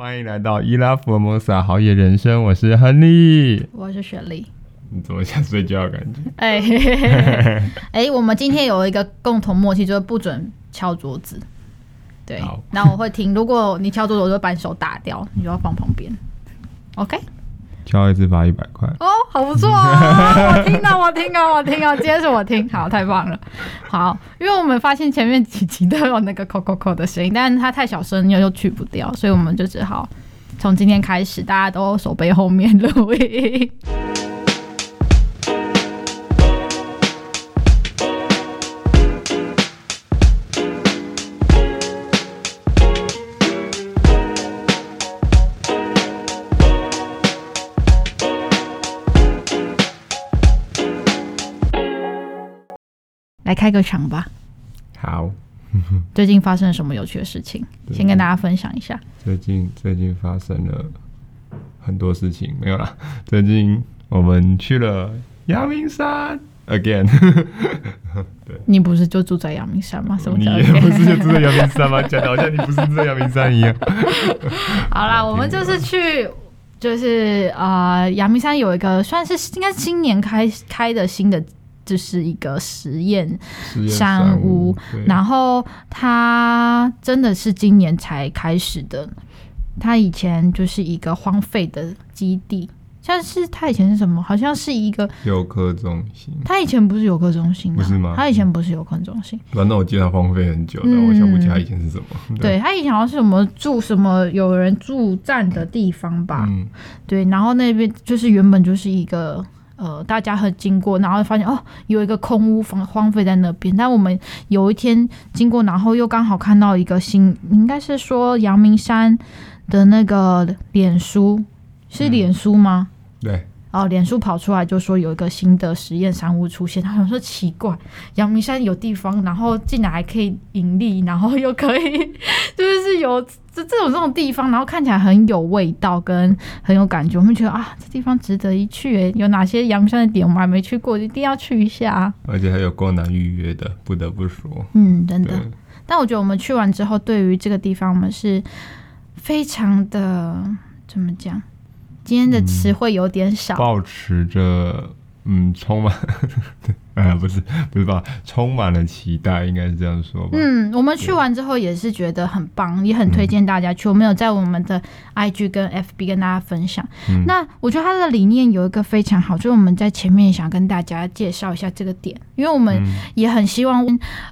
欢迎来到伊拉福尔摩萨豪野人生，我是亨利，我是雪莉。你怎么想睡觉感觉？哎 哎，我们今天有一个共同默契，就是不准敲桌子。对，那我会听。如果你敲桌子，我就把你手打掉，你就要放旁边。OK。敲一次罚一百块哦，好不错哦！我听到，我听到，我听到，今天是我听，好，太棒了，好，因为我们发现前面几集都有那个扣扣扣的声音，但是它太小声又又去不掉，所以我们就只好从今天开始，大家都手背后面录音。来开个场吧。好，最近发生了什么有趣的事情？先跟大家分享一下。最近最近发生了很多事情，没有啦。最近我们去了阳明山，again。对，你不是就住在阳明山吗？什么叫？你不是就住在阳明山吗？讲的好像你不是住在阳明山一样。好啦，我们就是去，就是啊，阳明山有一个算是应该今年开开的新的。这是一个实验山屋，然后它真的是今年才开始的。它以前就是一个荒废的基地，像是它以前是什么？好像是一个游客中心。它以前不是游客中心，不是吗？它以前不是游客中心。反正我记得它荒废很久，但我想不起它以前是什么。对，它以前好像是什么住什么有人驻站的地方吧？对，然后那边就是原本就是一个。呃，大家很经过，然后发现哦，有一个空屋荒荒废在那边。但我们有一天经过，然后又刚好看到一个新，应该是说阳明山的那个脸书，是脸书吗？嗯、对。哦，脸书跑出来就说有一个新的实验山屋出现，他想说奇怪，阳明山有地方，然后竟然还可以盈利，然后又可以就是有这这种这种地方，然后看起来很有味道跟很有感觉，我们觉得啊，这地方值得一去诶，有哪些阳明山的点我们还没去过，一定要去一下。而且还有够难预约的，不得不说，嗯，真的。但我觉得我们去完之后，对于这个地方，我们是非常的怎么讲？今天的词汇有点少，保持着嗯，充满。啊，不是，不是吧？充满了期待，应该是这样说吧。嗯，我们去完之后也是觉得很棒，也很推荐大家去。我们有在我们的 IG 跟 FB 跟大家分享。嗯、那我觉得它的理念有一个非常好，就是我们在前面想跟大家介绍一下这个点，因为我们也很希望，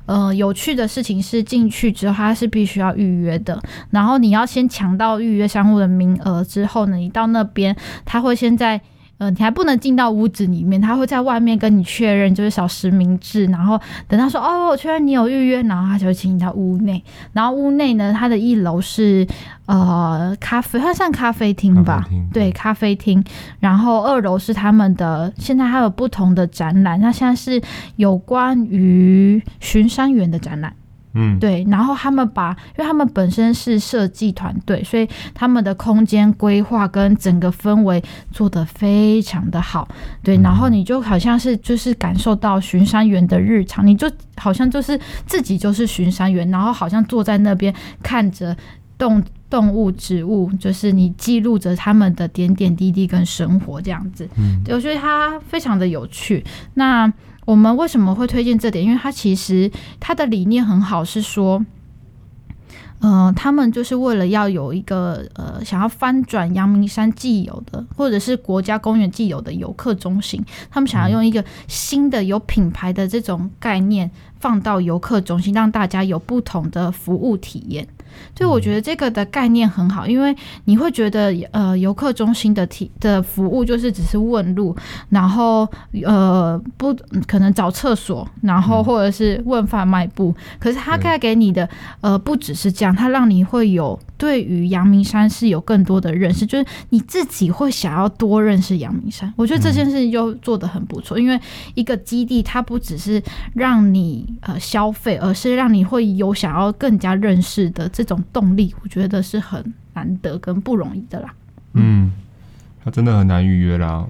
呃，有趣的事情是进去之后它是必须要预约的，然后你要先抢到预约商户的名额之后呢，你到那边他会先在。嗯、呃，你还不能进到屋子里面，他会在外面跟你确认，就是小实名制，然后等他说哦，我确认你有预约，然后他就会请你到屋内。然后屋内呢，它的一楼是呃咖啡，它算咖啡厅吧？对，咖啡厅。然后二楼是他们的，现在还有不同的展览。那现在是有关于巡山员的展览。嗯，对，然后他们把，因为他们本身是设计团队，所以他们的空间规划跟整个氛围做得非常的好。对，然后你就好像是就是感受到巡山员的日常，你就好像就是自己就是巡山员，然后好像坐在那边看着动动物、植物，就是你记录着他们的点点滴滴跟生活这样子。嗯，对，我觉得它非常的有趣。那。我们为什么会推荐这点？因为它其实它的理念很好，是说，呃，他们就是为了要有一个呃，想要翻转阳明山既有的，或者是国家公园既有的游客中心，他们想要用一个新的有品牌的这种概念放到游客中心，让大家有不同的服务体验。所以我觉得这个的概念很好，因为你会觉得呃游客中心的体的服务就是只是问路，然后呃不可能找厕所，然后或者是问贩卖部，可是他带给你的呃不只是这样，他让你会有对于阳明山是有更多的认识，就是你自己会想要多认识阳明山。我觉得这件事情就做得很不错，因为一个基地它不只是让你呃消费，而是让你会有想要更加认识的这种动力，我觉得是很难得跟不容易的啦。嗯，他真的很难预约啦。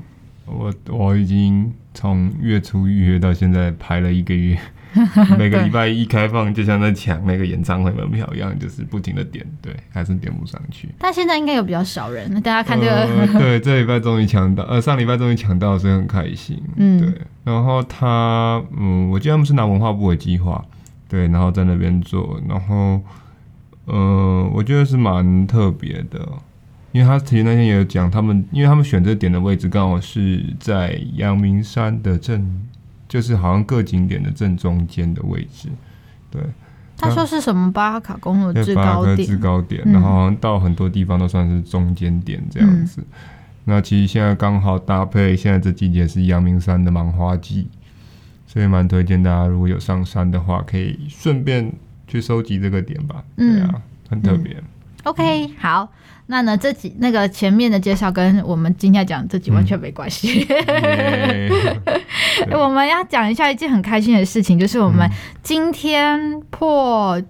我我已经从月初预约到现在排了一个月，每个礼拜一开放，就像在抢那个演唱会门票一样，就是不停的点，对，还是点不上去。但现在应该有比较少人，大家看这个，呃、对，这礼拜终于抢到，呃，上礼拜终于抢到，所以很开心。嗯，对。然后他，嗯，我记得他们是拿文化部的计划，对，然后在那边做，然后，呃，我觉得是蛮特别的。因为他其实那天也有讲，他们因为他们选择点的位置刚好是在阳明山的正，就是好像各景点的正中间的位置。对，他说是什么巴哈卡公路制高点，制高点，然后好像到很多地方都算是中间点这样子。嗯、那其实现在刚好搭配现在这季节是阳明山的芒花季，所以蛮推荐大家如果有上山的话，可以顺便去收集这个点吧。对啊，很特别。嗯 OK，好，那呢，这几那个前面的介绍跟我们今天讲这集完全没关系。我们要讲一下一件很开心的事情，就是我们今天破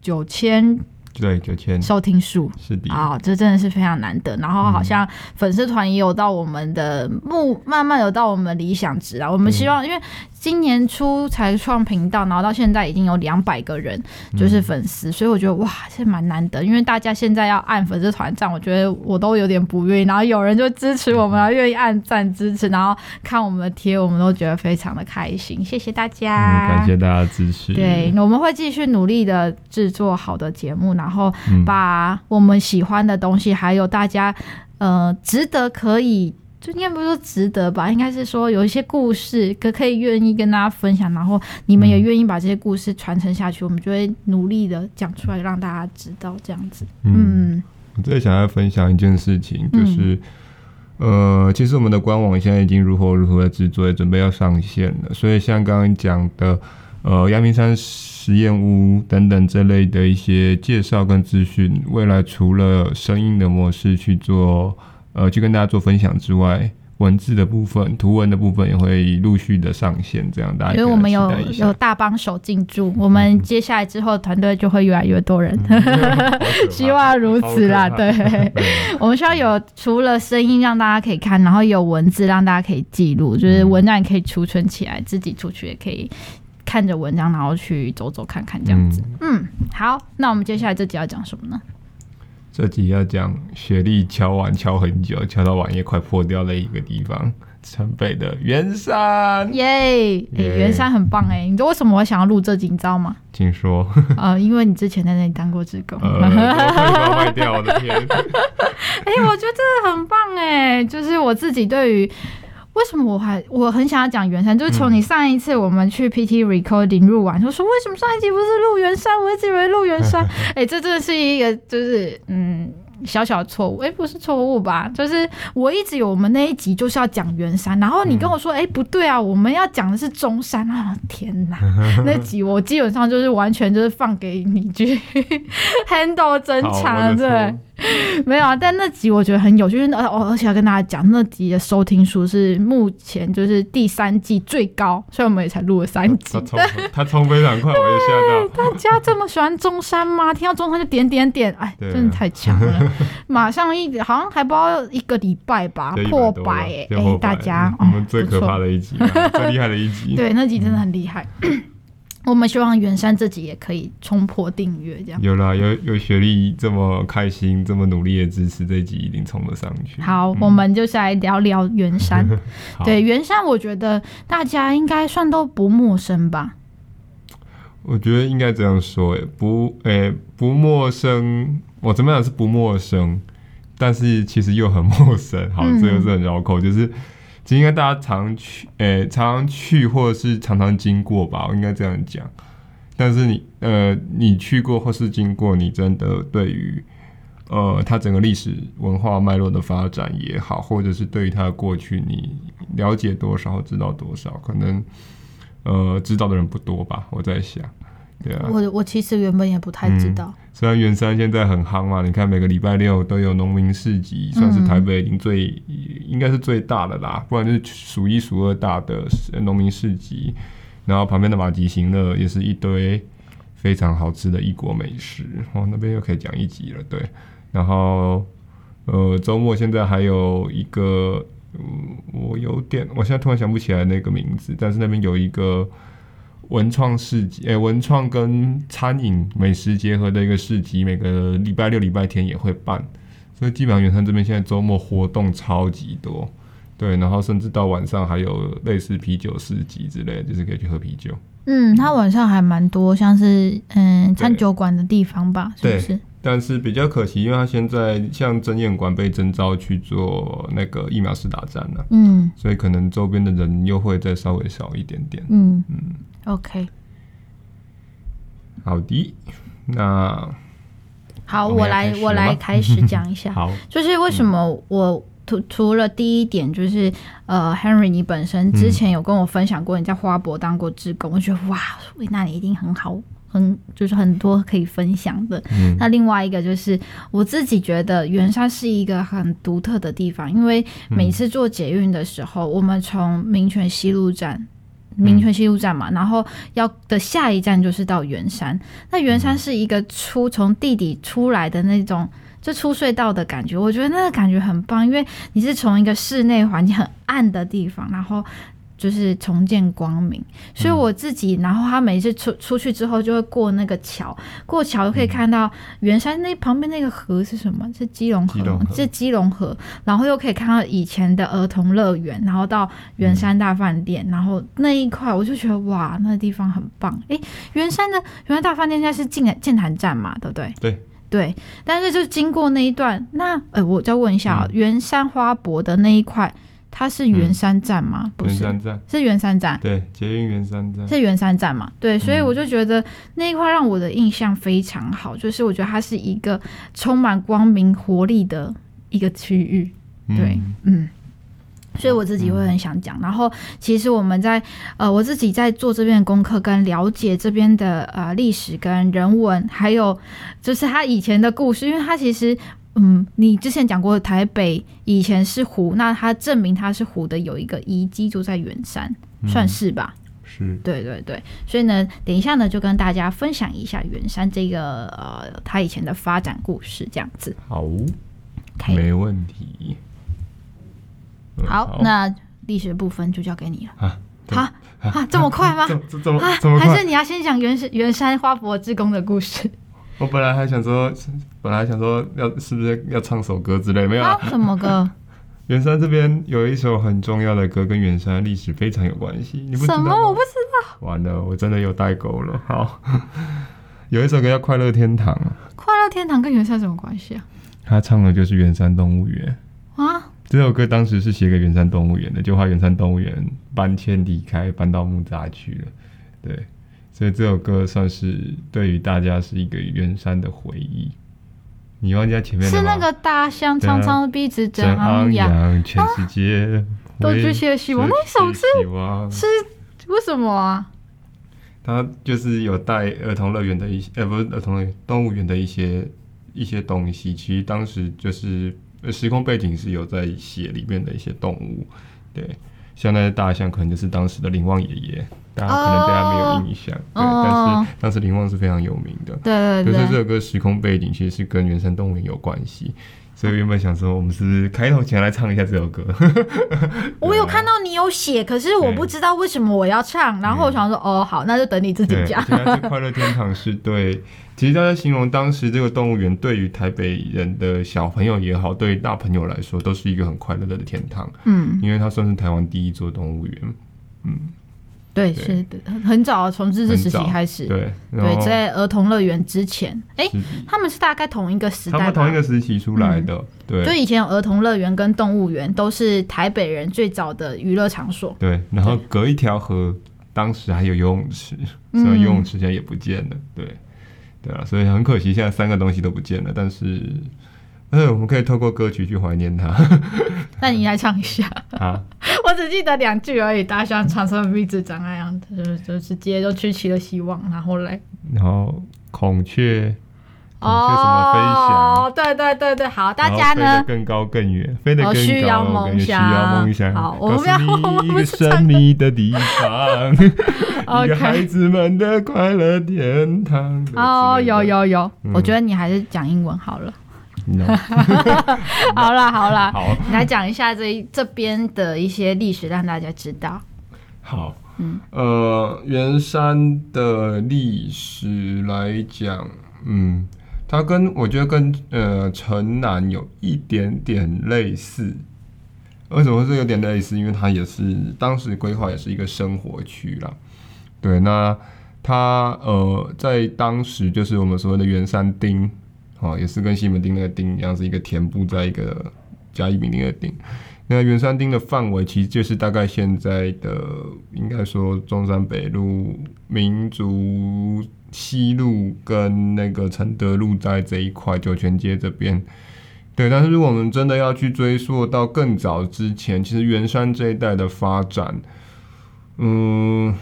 九千。对，九千收听数是的啊，这真的是非常难得。然后好像粉丝团也有到我们的目，慢慢有到我们理想值啊。我们希望，因为今年初才创频道，然后到现在已经有两百个人就是粉丝，所以我觉得哇，这蛮难得。因为大家现在要按粉丝团赞，我觉得我都有点不愿意。然后有人就支持我们，愿意按赞支持，然后看我们的贴，我们都觉得非常的开心。谢谢大家，感谢大家支持。对，我们会继续努力的制作好的节目，然后把我们喜欢的东西，还有大家呃值得可以。就应该不是说值得吧，应该是说有一些故事可可以愿意跟大家分享，然后你们也愿意把这些故事传承下去，嗯、我们就会努力的讲出来让大家知道这样子。嗯，嗯我最想要分享一件事情，就是、嗯、呃，其实我们的官网现在已经如火如荼的制作，也准备要上线了。所以像刚刚讲的，呃，阳明山实验屋等等这类的一些介绍跟资讯，未来除了声音的模式去做。呃，去跟大家做分享之外，文字的部分、图文的部分也会陆续的上线，这样大家因为我们有有大帮手进驻，我们接下来之后团队就会越来越多人，嗯、希望如此啦。对，我们需要有除了声音让大家可以看，然后有文字让大家可以记录，就是文章也可以储存起来，自己出去也可以看着文章，然后去走走看看这样子。嗯，嗯，好，那我们接下来这集要讲什么呢？这集要讲雪莉敲碗敲很久，敲到碗也快破掉的一个地方——城北的圆山。耶！哎，圆山很棒哎！你知道为什么我想要录这集，你知道吗？请说。呃，因为你之前在那里当过职工。呃，我卖掉我的天！哎，我觉得这个很棒哎，就是我自己对于。为什么我还我很想要讲圆山？就是从你上一次我们去 PT Recording 录完，就说为什么上一集不是录圆山？我一直以为录圆山。哎、欸，这真的是一个就是嗯。小小的错误，哎、欸，不是错误吧？就是我一直有我们那一集就是要讲圆山，然后你跟我说，哎、欸，不对啊，我们要讲的是中山啊！天哪，那集我基本上就是完全就是放给你去 handle 整场，对，没有啊。但那集我觉得很有趣，就是哦，而且要跟大家讲，那集的收听数是目前就是第三季最高，所以我们也才录了三集。他冲非常快，我就吓到。大家这么喜欢中山吗？听到中山就点点点，哎，真的太强了。马上一好像还不到一个礼拜吧，破百哎、欸欸！大家，我们最可怕的一集，最厉害的一集，对，那集真的很厉害。嗯、我们希望圆山这集也可以冲破订阅，这样有啦，有有雪莉这么开心，这么努力的支持，这集一定冲得上去。好，嗯、我们就是来聊聊圆山。好 对，圆山，我觉得大家应该算都不陌生吧？我觉得应该这样说、欸，不，哎、欸，不陌生。我怎么讲是不陌生，但是其实又很陌生。好，这个是很绕口，嗯、就是其实应该大家常去，诶、常常去或者是常常经过吧，我应该这样讲。但是你，呃，你去过或是经过，你真的对于，呃，它整个历史文化脉络的发展也好，或者是对于它的过去，你了解多少，知道多少，可能，呃，知道的人不多吧。我在想。对啊，我我其实原本也不太知道。虽然圆山现在很夯嘛，你看每个礼拜六都有农民市集，算是台北已经最、应该是最大的啦，不然就是数一数二大的农民市集。然后旁边的马吉行乐也是一堆非常好吃的异国美食哦，那边又可以讲一集了。对，然后呃周末现在还有一个，我有点我现在突然想不起来那个名字，但是那边有一个。文创市集，诶、欸，文创跟餐饮美食结合的一个市集，每个礼拜六、礼拜天也会办，所以基本上圆山这边现在周末活动超级多，对，然后甚至到晚上还有类似啤酒市集之类的，就是可以去喝啤酒。嗯，它晚上还蛮多，像是嗯餐酒馆的地方吧，是不是？但是比较可惜，因为他现在像争艳馆被征召去做那个疫苗施打站了，嗯，所以可能周边的人又会再稍微少一点点，嗯。嗯，OK，好的，那好，我来我来开始讲一下，好，就是为什么我除除了第一点，就是呃，Henry 你本身之前有跟我分享过你在花博当过志工，我觉得哇，那你一定很好。很就是很多可以分享的。嗯、那另外一个就是我自己觉得圆山是一个很独特的地方，因为每次坐捷运的时候，嗯、我们从民权西路站，民权西路站嘛，嗯、然后要的下一站就是到圆山。那圆山是一个出从地底出来的那种，就出隧道的感觉，我觉得那个感觉很棒，因为你是从一个室内环境很暗的地方，然后。就是重见光明，所以我自己，嗯、然后他每次出出去之后，就会过那个桥，过桥就可以看到圆山那旁边那个河是什么？是基隆河，是基隆河，然后又可以看到以前的儿童乐园，然后到圆山大饭店，嗯、然后那一块我就觉得哇，那个地方很棒。诶，圆山的圆山大饭店现在是建建潭站嘛，对不对？对。对，但是就经过那一段，那呃，我再问一下啊，圆、嗯、山花博的那一块。它是圆山站吗？嗯、不是，山站是圆山站。对，捷运圆山站是圆山站嘛？对，所以我就觉得那一块让我的印象非常好，就是我觉得它是一个充满光明活力的一个区域。对，嗯，嗯，所以我自己会很想讲。然后，其实我们在呃，我自己在做这边的功课，跟了解这边的呃历史跟人文，还有就是他以前的故事，因为他其实。嗯，你之前讲过台北以前是湖，那它证明它是湖的有一个遗迹就在圆山，嗯、算是吧？是，对对对。所以呢，等一下呢，就跟大家分享一下圆山这个呃，它以前的发展故事，这样子。好.没问题。好，好，那历史部分就交给你了。啊，好啊，这么快吗？这 这么这么？还是你要先讲圆圆山花博志工的故事？我本来还想说，本来还想说要是不是要唱首歌之类，没有啊？什么歌？圆山这边有一首很重要的歌，跟圆山历史非常有关系。你？什么？我不知道。完了，我真的有代沟了。好，有一首歌叫《快乐天堂》。快乐天堂跟圆山什么关系啊？他唱的就是圆山动物园啊。这首歌当时是写给圆山动物园的，就怕圆山动物园搬迁离开，搬到木栅去了。对。所以这首歌算是对于大家是一个圆山的回忆。你忘记在前面？是那个大象长长的鼻子真昂扬，全世界都举起了希望。那首是是为什么啊？它就是有带儿童乐园的一些，呃，不是儿童乐园，动物园的一些一些东西。其实当时就是时空背景是有在写里面的一些动物，对。像那些大象，可能就是当时的林旺爷爷，大家可能对他没有印象，哦、对，但是当时林旺是非常有名的。对对对。就是这首歌时空背景其实是跟原生动物园有关系，所以原本想说，我们是是开头前来唱一下这首歌？我有看到你有写，可是我不知道为什么我要唱，然后我想说，哦，好，那就等你自己讲。是 快乐天堂是对。其实大家形容当时这个动物园，对于台北人的小朋友也好，对于大朋友来说，都是一个很快乐的天堂。嗯，因为它算是台湾第一座动物园。嗯，对，对是的，很早从日治时期开始。对，对，在儿童乐园之前，哎、欸，他们是大概同一个时代，他们同一个时期出来的。嗯、对，就以前儿童乐园跟动物园都是台北人最早的娱乐场所。对，然后隔一条河，当时还有游泳池，虽然游泳池现在也不见了。对。对啊，所以很可惜，现在三个东西都不见了。但是，但是，我们可以透过歌曲去怀念它。那你来唱一下啊！我只记得两句而已。大象长长的鼻子长那样子，就直接就去起了希望。然后嘞，然后孔雀，孔雀什么飞翔？哦，对对对对，好，大家呢？飞得更高更远，飞得更高，需要梦想，需要梦想。好，我们要一个神秘的地方。一个孩子们的快乐天堂。哦，有有有，我觉得你还是讲英文好了。好了好了，好，你来讲一下这这边的一些历史，让大家知道。好，嗯，呃，圆山的历史来讲，嗯，它跟我觉得跟呃城南有一点点类似。为什么是有点类似？因为它也是当时规划也是一个生活区啦。对，那它呃在当时就是我们所谓的圆山町，哦，也是跟西门町那个町一样，是一个田部在一个甲乙丙丁的丁。那圆山町的范围其实就是大概现在的，应该说中山北路、民族西路跟那个承德路在这一块酒泉街这边。对，但是如果我们真的要去追溯到更早之前，其实圆山这一带的发展，嗯，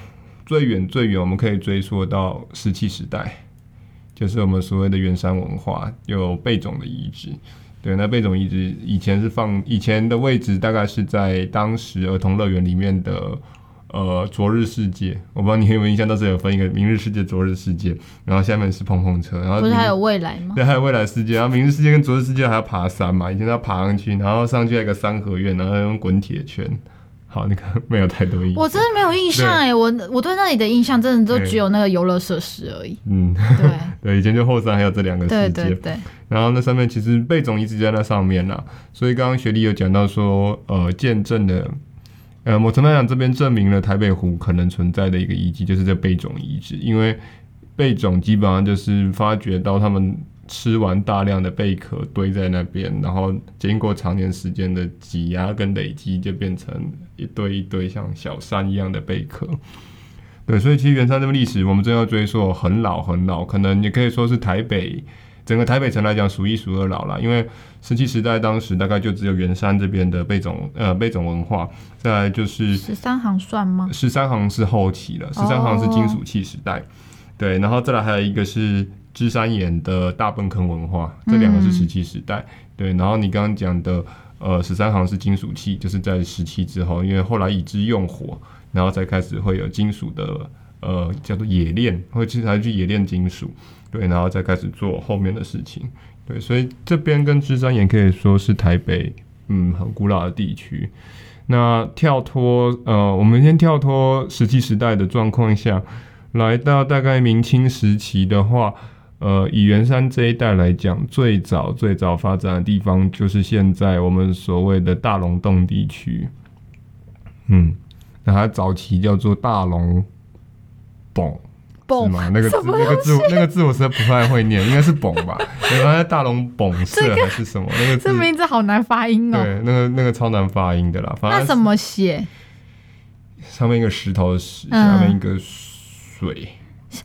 最远最远我们可以追溯到石器时代，就是我们所谓的圆山文化有贝塚的遗址。对，那贝塚遗址以前是放以前的位置，大概是在当时儿童乐园里面的呃昨日世界。我不知道你有没有印象，当时有分一个明日世界、昨日世界，然后下面是碰碰车，然后不是还有未来吗？对，还有未来世界。然后明日世界跟昨日世界还要爬山嘛，以前要爬上去，然后上去还有一个三合院，然后用滚铁圈。好，那个没有太多印象，我真的没有印象哎，我我对那里的印象真的都只有那个游乐设施而已。嗯，对 对，以前就后山还有这两个世界。对对对。然后那上面其实贝总一直在那上面啦，所以刚刚学弟有讲到说，呃，见证的，呃，某程度来讲这边证明了台北湖可能存在的一个遗迹，就是这贝种遗址，因为贝种基本上就是发掘到他们。吃完大量的贝壳堆在那边，然后经过长年时间的挤压跟累积，就变成一堆一堆像小山一样的贝壳。对，所以其实原山这个历史，我们真要追溯很老很老，可能也可以说是台北整个台北城来讲数一数二老了。因为石器时代当时大概就只有圆山这边的贝塚呃贝塚文化，再来就是十三行算吗？十三行是后期了，十三行是金属器时代。Oh. 对，然后再来还有一个是。芝山岩的大坌坑文化，这两个是石器时代，嗯、对。然后你刚刚讲的，呃，十三行是金属器，就是在石器之后，因为后来已知用火，然后才开始会有金属的，呃，叫做冶炼，会其实还去冶炼金属，对，然后再开始做后面的事情，对。所以这边跟芝山也可以说是台北，嗯，很古老的地区。那跳脱，呃，我们先跳脱石器时代的状况下，来到大概明清时期的话。呃，以圆山这一带来讲，最早最早发展的地方就是现在我们所谓的大龙洞地区。嗯，那它早期叫做大龙洞，是吗？那个字，那个字，那个字我实在不太会念，应该是崩吧？原来大龙崩社还是什么？那个字这名字好难发音哦。对，那个那个超难发音的啦。反正那怎么写？上面一个石头的石，下面一个水。嗯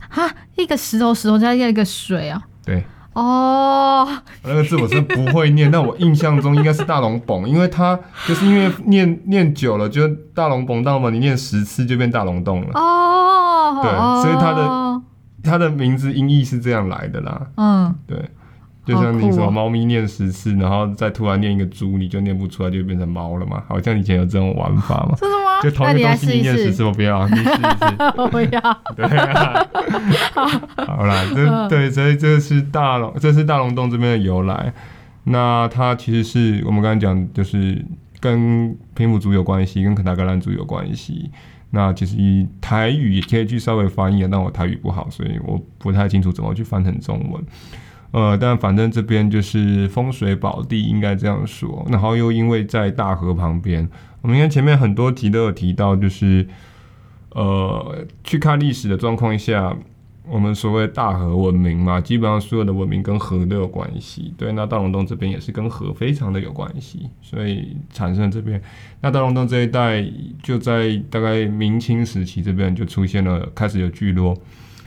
哈，一个石头，石头加一个水啊。对，哦，那个字我是不会念，但我印象中应该是大龙蹦，因为它就是因为念念久了，就大龙蹦到嘛，你念十次就变大龙洞了。哦，对，所以它的它的名字音译是这样来的啦。嗯，对。就像你说，猫咪念十次，然后再突然念一个猪，你就念不出来，就变成猫了嘛？好像以前有这种玩法嘛？真的吗？就同一个东西你念十次，我不要，你试一试。我不要。对啊。好啦，这对，所以这是大龙，这是大龙洞这边的由来。那它其实是我们刚才讲，就是跟平埔族有关系，跟肯达格兰族有关系。那其实以台语也可以去稍微翻译，但我台语不好，所以我不太清楚怎么去翻成中文。呃，但反正这边就是风水宝地，应该这样说。然后又因为在大河旁边，我们看前面很多集都有提到，就是呃，去看历史的状况下，我们所谓大河文明嘛，基本上所有的文明跟河都有关系。对，那大龙洞这边也是跟河非常的有关系，所以产生这边。那大龙洞这一带就在大概明清时期，这边就出现了，开始有聚落，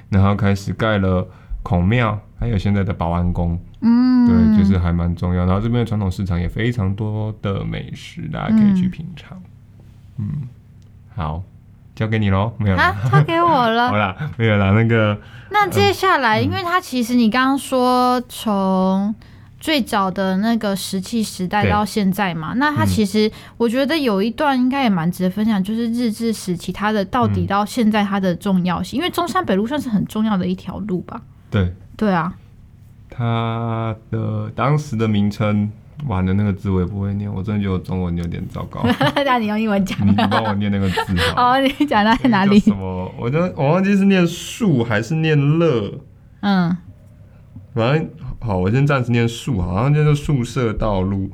然后开始盖了。孔庙，还有现在的保安宫，嗯，对，就是还蛮重要。然后这边的传统市场也非常多的美食，大家可以去品尝。嗯，嗯，好，交给你喽，没有了，交给我了。好啦，没有了。那个，那接下来，嗯、因为它其实你刚刚说从最早的那个石器时代到现在嘛，那它其实我觉得有一段应该也蛮值得分享，就是日治时期它的到底到现在它的重要性，嗯、因为中山北路算是很重要的一条路吧。对对啊，它的当时的名称完了，那个字我也不会念，我真的觉得我中文有点糟糕。那你用英文讲。你帮我念那个字好。好，你讲在哪里？什么？我就我忘记是念树还是念乐。嗯。反正好，我先暂时念树，好像就是宿舍道路。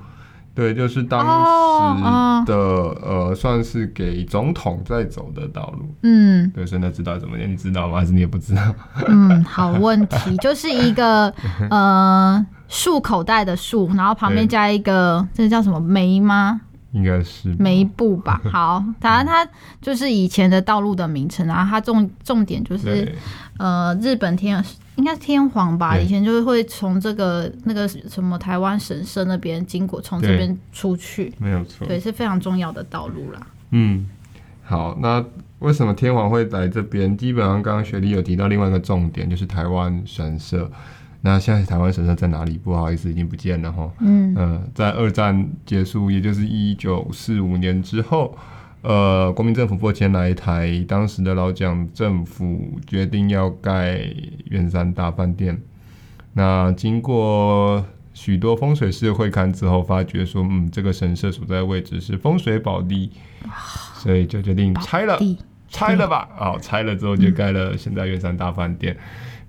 对，就是当时的、oh, uh, 呃，算是给总统在走的道路。嗯，对，现在知道怎么念，你知道吗？还是你也不知道？嗯，好问题，就是一个呃，竖口袋的束，然后旁边加一个，这个叫什么眉吗？应该是眉布吧。好，反正它就是以前的道路的名称，然后它重重点就是呃，日本天。应该是天皇吧，以前就是会从这个那个什么台湾神社那边经过，从这边出去，没有错，对，是非常重要的道路啦。嗯，好，那为什么天皇会来这边？基本上刚刚雪莉有提到另外一个重点，就是台湾神社。那现在台湾神社在哪里？不好意思，已经不见了哈。嗯嗯、呃，在二战结束，也就是一九四五年之后。呃，国民政府拨迁来台，当时的老蒋政府决定要盖圆山大饭店。那经过许多风水师的会勘之后，发觉说，嗯，这个神社所在位置是风水宝地，所以就决定拆了，拆了吧。好，拆了之后就盖了现在圆山大饭店。嗯。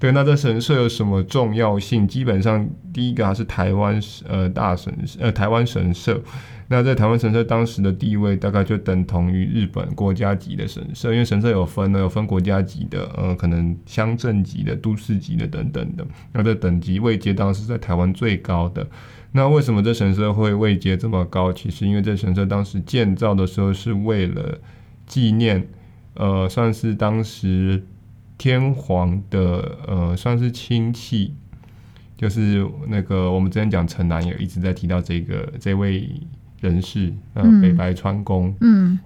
对，那这神社有什么重要性？基本上，第一个还是台湾呃大神呃台湾神社。那在台湾神社当时的地位，大概就等同于日本国家级的神社，因为神社有分呢，有分国家级的，呃，可能乡镇级的、都市级的等等的。那这等级位阶当时在台湾最高的。那为什么这神社会位阶这么高？其实因为这神社当时建造的时候是为了纪念，呃，算是当时天皇的，呃，算是亲戚，就是那个我们之前讲城南也一直在提到这个这位。人士，呃，北白川宫，嗯，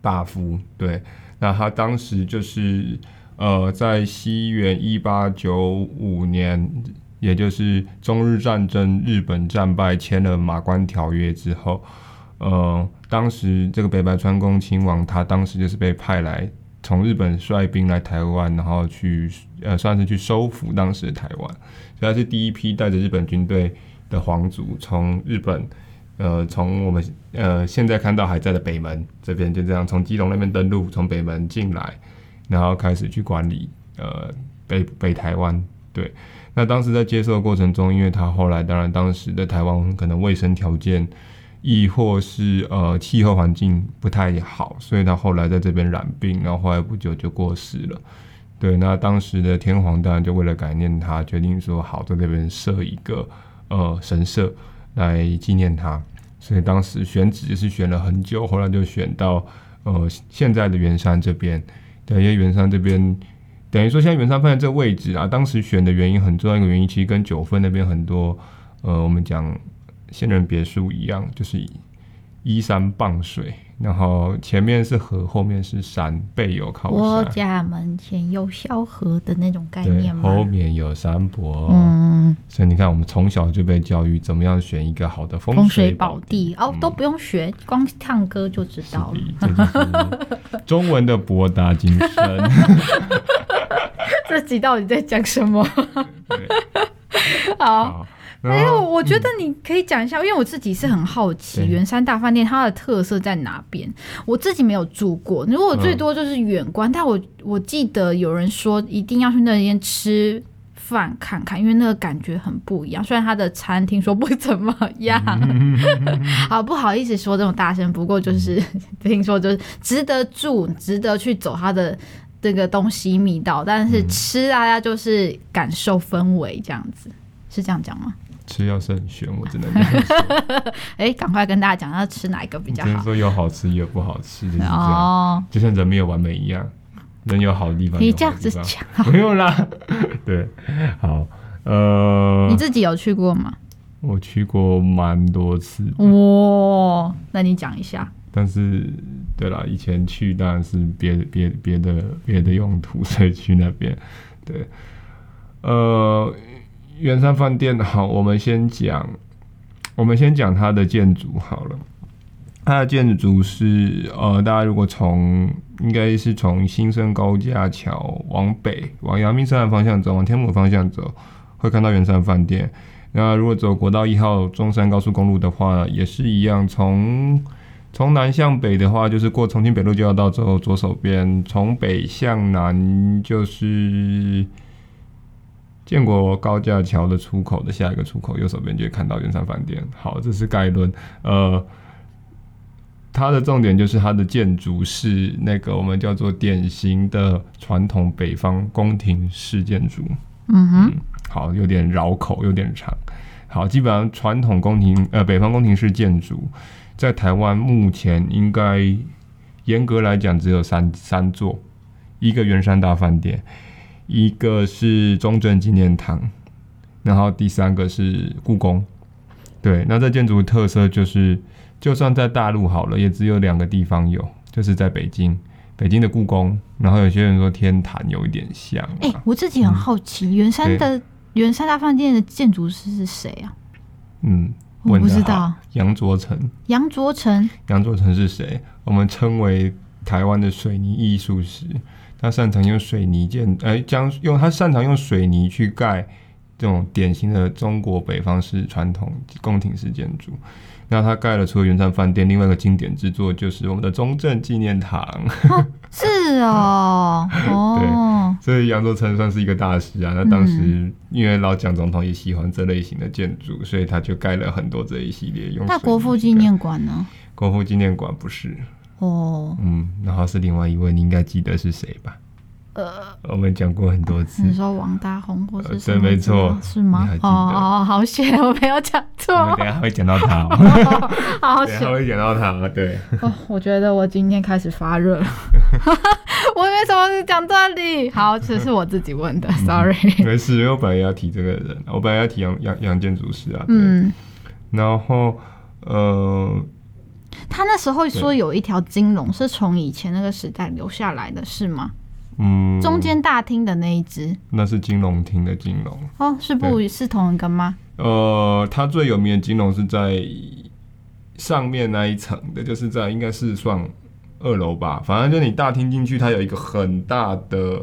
大夫，对，那他当时就是，呃，在西元一八九五年，也就是中日战争，日本战败，签了马关条约之后，呃，当时这个北白川宫亲王，他当时就是被派来从日本率兵来台湾，然后去，呃，算是去收复当时的台湾，所以他是第一批带着日本军队的皇族从日本。呃，从我们呃现在看到还在的北门这边，就这样从基隆那边登陆，从北门进来，然后开始去管理呃北北台湾。对，那当时在接受的过程中，因为他后来当然当时的台湾可能卫生条件，亦或是呃气候环境不太好，所以他后来在这边染病，然后后来不久就过世了。对，那当时的天皇当然就为了感念他，决定说好在这边设一个呃神社来纪念他。所以当时选址也是选了很久，后来就选到呃现在的圆山这边。对，因为圆山这边等于说现在圆山饭店这个位置啊，当时选的原因很重要一个原因，其实跟九份那边很多呃我们讲仙人别墅一样，就是依山傍水。然后前面是河，后面是山，背有靠山。我家门前有小河的那种概念吗？后面有山坡。嗯，所以你看，我们从小就被教育怎么样选一个好的风水宝地，地哦，都不用学，嗯、光唱歌就知道了。中文的博大精深。这集到底在讲什么？好。好没有，我觉得你可以讲一下，嗯，因为我自己是很好奇圆山大饭店它的特色在哪边。我自己没有住过，如果最多就是远观，嗯，但我我记得有人说一定要去那边吃饭看看，因为那个感觉很不一样。虽然它的餐听说不怎么样，嗯，好不好意思说这种大声，不过就是 听说就是值得住，值得去走它的这个东西密道，但是吃大家就是感受氛围这样子，是这样讲吗？吃要慎选，我只能这样说。哎、欸，赶快跟大家讲，要吃哪一个比较好？说有好吃也有不好吃，就是这样。哦，就像人没有完美一样，人有好的地方。你这样子讲，不用啦。对，好，呃，你自己有去过吗？我去过蛮多次。哇、哦，那你讲一下。但是，对啦，以前去当然是别别别的别的用途，所以去那边。对，呃。圆山饭店好，我们先讲，我们先讲它的建筑好了。它的建筑是呃，大家如果从应该是从新生高架桥往北，往阳明山的方向走，往天母的方向走，会看到圆山饭店。那如果走国道一号中山高速公路的话，也是一样，从从南向北的话，就是过重庆北路交流道之后，左手边从北向南就是建国高架桥的出口的下一个出口，右手边就会看到圆山饭店。好，这是概论。呃，它的重点就是它的建筑是那个我们叫做典型的传统北方宫廷式建筑。嗯哼。嗯好，有点绕口，有点长。好，基本上传统宫廷呃北方宫廷式建筑，在台湾目前应该严格来讲只有三三座，一个圆山大饭店，一个是中正纪念堂，然后第三个是故宫。对，那这建筑特色就是，就算在大陆好了，也只有两个地方有，就是在北京，北京的故宫，然后有些人说天坛有一点像。哎、欸，我自己很好奇，圆、嗯、山的。圆山大饭店的建筑师是谁啊？嗯，我不知道。杨卓成。杨卓成。杨卓成是谁？我们称为台湾的水泥艺术师。他擅长用水泥建，哎、欸，将用他擅长用水泥去盖这种典型的中国北方式传统宫廷式建筑。那他盖了除了圆山饭店，另外一个经典之作就是我们的中正纪念堂。哦 是哦，哦，对，所以杨作成算是一个大师啊。那当时因为老蒋总统也喜欢这类型的建筑，所以他就盖了很多这一系列用。那国父纪念馆呢？国父纪念馆不是哦，嗯，然后是另外一位，你应该记得是谁吧？呃，我们讲过很多次。你说王大红或是谁？对，没错，是吗？哦哦，好险，我没有讲错。我们等下会讲到他。好险，会讲到他。对。哦，我觉得我今天开始发热了。我为什么是讲这里？好，这是我自己问的，sorry。没事，因为我本来要提这个人，我本来要提杨杨杨建筑师啊。嗯。然后，呃，他那时候说有一条金龙是从以前那个时代留下来的，是吗？嗯，中间大厅的那一只，那是金龙厅的金龙。哦，是不是同一个吗？呃，它最有名的金龙是在上面那一层的，就是在应该是算二楼吧，反正就你大厅进去，它有一个很大的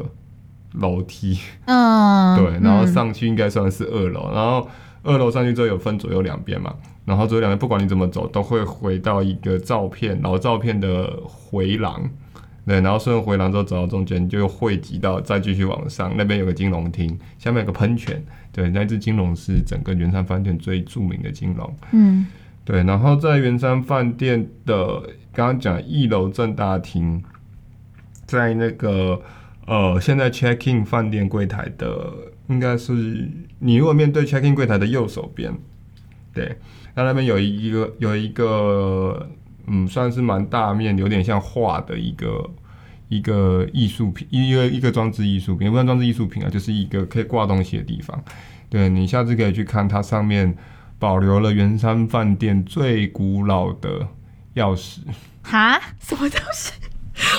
楼梯，嗯，对，然后上去应该算是二楼，嗯，然后二楼上去之后有分左右两边嘛，然后左右两边不管你怎么走，都会回到一个照片老照片的回廊。对，然后顺着回廊之后走到中间，就汇集到再继续往上，那边有个金龙厅，下面有个喷泉。对，那只金龙是整个圆山饭店最著名的金龙。嗯，对。然后在圆山饭店的刚刚讲一楼正大厅，在那个呃现在 check in 饭店柜台的，应该是你如果面对 check in 柜台的右手边，对，那那边有一个有一个。嗯，算是蛮大面，有点像画的一个一个艺术品，一个一个装置艺术品，也不算装置艺术品啊，就是一个可以挂东西的地方。对，你下次可以去看，它上面保留了圆山饭店最古老的钥匙。哈？什么东西？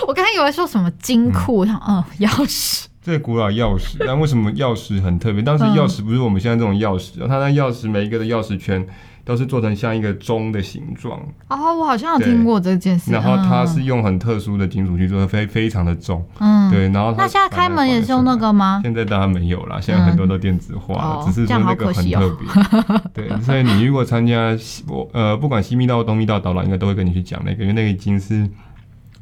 我刚才以为说什么金库，嗯，嗯，钥匙。最古老钥匙，但为什么钥匙很特别？当时钥匙不是我们现在这种钥匙，它那钥匙每一个的钥匙圈。都是做成像一个钟的形状哦，我好像有听过这件事。然后它是用很特殊的金属去做的，非非常的重。嗯，对。然后那现在开门也是用那个吗？现在当然没有啦，现在很多都电子化了，嗯、只是说那个很特别。哦、对，所以你如果参加西我呃，不管西密道、东密道导览，应该都会跟你去讲那个，因为那个已经是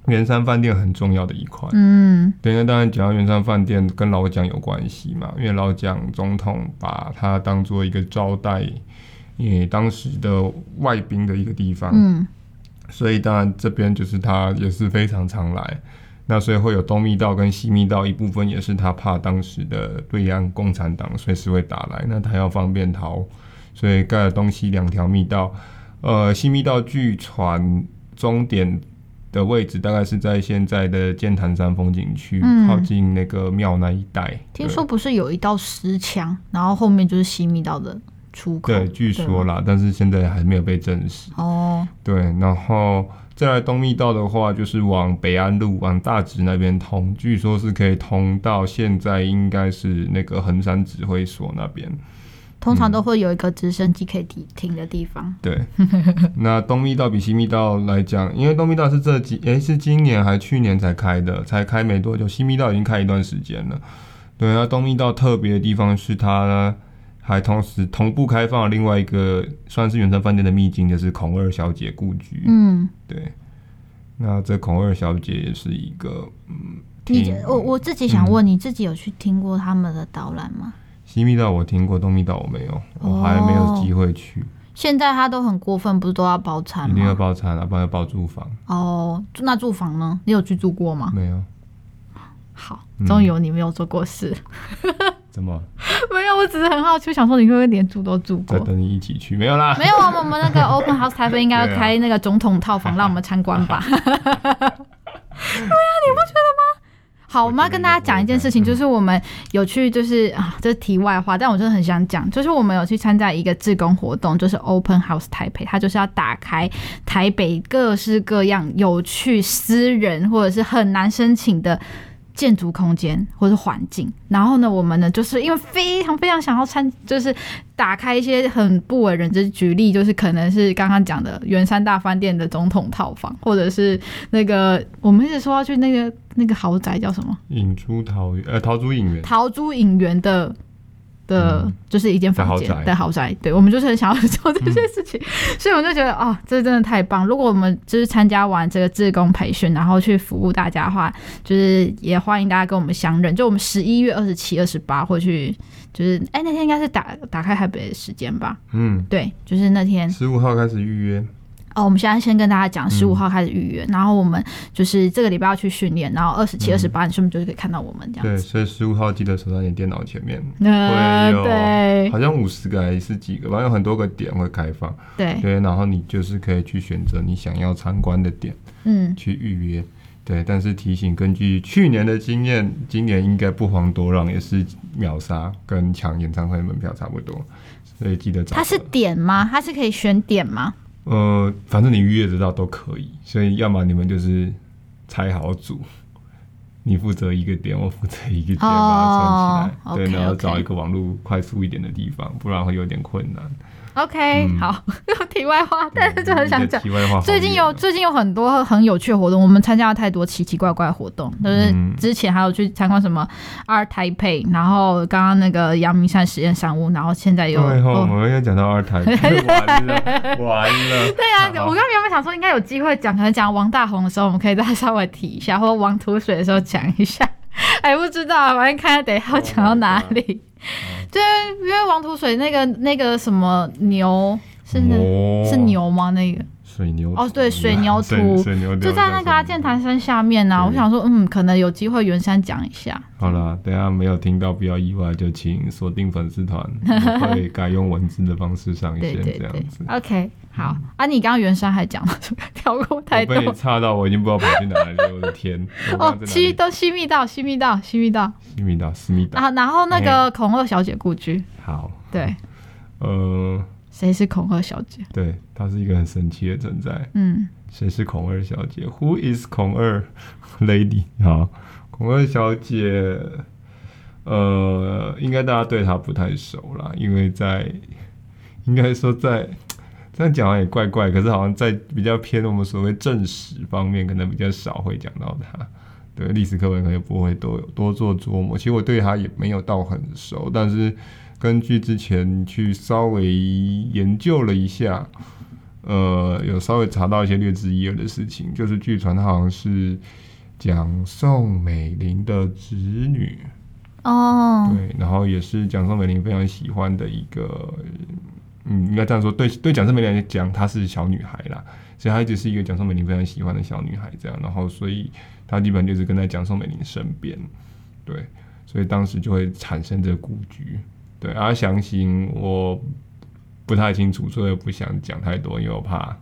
圆山饭店很重要的一块。嗯，对。那当然讲到圆山饭店跟老蒋有关系嘛，因为老蒋总统把它当做一个招待。因为当时的外宾的一个地方，嗯，所以当然这边就是他也是非常常来，那所以会有东密道跟西密道一部分也是他怕当时的对岸共产党随时会打来，那他要方便逃，所以盖了东西两条密道。呃，西密道据传终点的位置大概是在现在的剑潭山风景区，嗯，靠近那个庙那一带。听说不是有一道石墙，然后后面就是西密道的。对，据说啦，但是现在还没有被证实。哦，对，然后再来东密道的话，就是往北安路、往大直那边通，据说是可以通到现在应该是那个横山指挥所那边。通常都会有一个直升机可以停停的地方。对，那东密道比西密道来讲，因为东密道是这几诶、欸、是今年还去年才开的，才开没多久，西密道已经开一段时间了。对，那东密道特别的地方是它呢。还同时同步开放了另外一个算是圆山饭店的秘境，就是孔二小姐故居。嗯，对。那这孔二小姐也是一个，嗯，你我我自己想问，嗯、你自己有去听过他们的导览吗？西密道我听过，东密道我没有，我还没有机会去。哦、现在他都很过分，不是都要包餐吗？一定要包餐啊，不然要包住房。哦，那住房呢？你有去住过吗？没有。好，终于有你没有做过事。嗯什么？没有，我只是很好奇，想说你会不会连住都住过？再等你一起去，没有啦。没有啊，我们那个 Open House 台北 应该要开那个总统套房，让我们参观吧。对啊，你不觉得吗？好，我们要跟大家讲一件事情，就是我们有去，就是啊，这是题外话，但我真的很想讲，就是我们有去参加一个志工活动，就是 Open House 台北，它就是要打开台北各式各样有趣、私人或者是很难申请的。建筑空间或者环境，然后呢，我们呢，就是因为非常非常想要参，就是打开一些很不为人知。举例就是可能是刚刚讲的圆山大饭店的总统套房，或者是那个我们一直说要去那个那个豪宅叫什么？影珠桃园，呃，桃珠影园。桃珠影园的。的，就是一间房间的豪宅，对，我们就是很想要做这些事情，嗯、所以我就觉得啊、哦，这真的太棒！如果我们就是参加完这个志工培训，然后去服务大家的话，就是也欢迎大家跟我们相认。就我们十一月二十七、二十八会去，就是哎、欸，那天应该是打打开台北的时间吧？嗯，对，就是那天十五号开始预约。哦，我们现在先跟大家讲，十五号开始预约，嗯、然后我们就是这个礼拜要去训练，然后二十七、二十八，你是不是就可以看到我们这样子？对，所以十五号记得守在你电脑前面，呃、会有对好像五十个还是几个，反正有很多个点会开放。对对，然后你就是可以去选择你想要参观的点，嗯，去预约。对，但是提醒，根据去年的经验，今年应该不遑多让，也是秒杀，跟抢演唱会门票差不多，所以记得找。它是点吗？它是可以选点吗？呃，反正你预约得到都可以，所以要么你们就是拆好组，你负责一个点，我负责一个点，把它串起来，对，然后找一个网络快速一点的地方，不然会有点困难。OK，、嗯、好，题外话，但是就很想讲。题外话，最近有最近有很多很有趣的活动，我们参加了太多奇奇怪怪的活动，就是之前还有去参观什么 Art Taipei，然后刚刚那个阳明山实验商务，然后现在又。对哦，我们要讲到 Taipei，完了，完了。对啊，我刚刚原本想说应该有机会讲，可能讲王大红的时候，我们可以再 稍微提一下，或者王土水的时候讲一下。哎，不知道，反正看下等一下要讲到哪里。对，因为王土水那个那个什么牛是那是牛吗？那个水牛哦，对，水牛图就在那个阿剑潭山下面呢。我想说，嗯，可能有机会袁山讲一下。好了，等下没有听到不要意外，就请锁定粉丝团，会改用文字的方式上一些这样子。OK，好啊，你刚刚袁山还讲了，跳过太多，被差到我已经不知道跑去哪里了，我的天！哦，西都西密道，西密道，西密道，西密道，西密道啊，然后那个孔二小姐故居。好，对，呃，谁是孔二小姐？对，她是一个很神奇的存在。嗯，谁是孔二小姐？Who is 孔二 Lady？好，孔二小姐，呃，应该大家对她不太熟啦，因为在，应该说在，这样讲也怪怪，可是好像在比较偏我们所谓正史方面，可能比较少会讲到她。对，历史课本可能不会多多做琢磨。其实我对她也没有到很熟，但是。根据之前去稍微研究了一下，呃，有稍微查到一些略知一二的事情，就是据传他好像是蒋宋美龄的侄女。哦，对，然后也是蒋宋美龄非常喜欢的一个，嗯，应该这样说，对对，蒋宋美龄来讲，她是小女孩啦，所以她一直是一个蒋宋美龄非常喜欢的小女孩，这样，然后所以她基本就是跟在蒋宋美龄身边，对，所以当时就会产生这个故居。对，啊详情我不太清楚，所以不想讲太多，因为我怕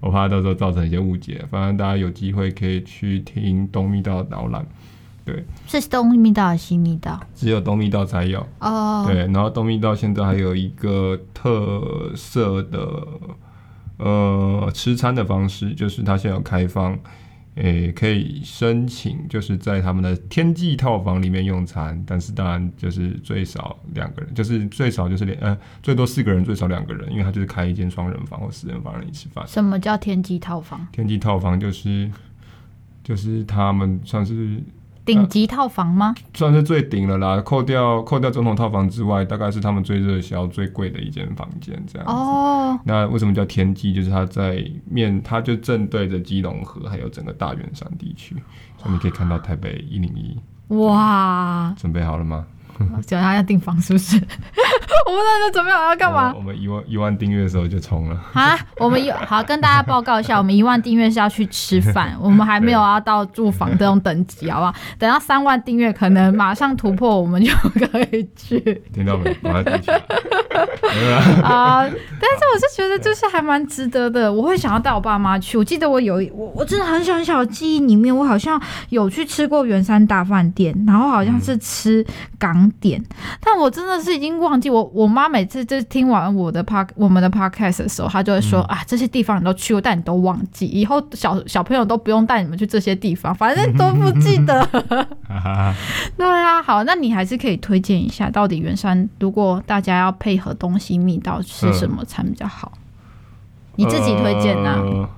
我怕到时候造成一些误解。反正大家有机会可以去听东密道的导览。对，是东密道还是西密道？只有东密道才有哦。Oh. 对，然后东密道现在还有一个特色的呃吃餐的方式，就是它现在有开放。诶、欸，可以申请，就是在他们的天际套房里面用餐，但是当然就是最少两个人，就是最少就是两呃最多四个人，最少两个人，因为他就是开一间双人房或四人房让你吃饭。什么叫天际套房？天际套房就是就是他们算是顶级套房吗？算是最顶了啦，扣掉扣掉总统套房之外，大概是他们最热销、最贵的一间房间这样子。哦。那为什么叫天际？就是它在面，它就正对着基隆河，还有整个大圆山地区，所以你可以看到台北一零一。哇！准备好了吗？叫他要订房是不是？我们那就准备好要干嘛？我们一万一万订阅的时候就冲了啊！我们一好跟大家报告一下，我们一万订阅是要去吃饭，我们还没有要到住房这种等级，好不好？等到三万订阅，可能马上突破，我们就可以去。听到没？马上去。啊！但是我是觉得就是还蛮值得的，我会想要带我爸妈去。我记得我有我我真的很小很小的记忆里面，我好像有去吃过圆山大饭店，然后好像是吃港点，嗯、但我真的是已经忘记。我我妈每次就听完我的 park 我们的 podcast 的时候，她就会说、嗯、啊，这些地方你都去过，但你都忘记，以后小小朋友都不用带你们去这些地方，反正都不记得。对啊，好，那你还是可以推荐一下，到底圆山如果大家要配合东西密道吃什么餐比较好？嗯、你自己推荐呢、啊呃？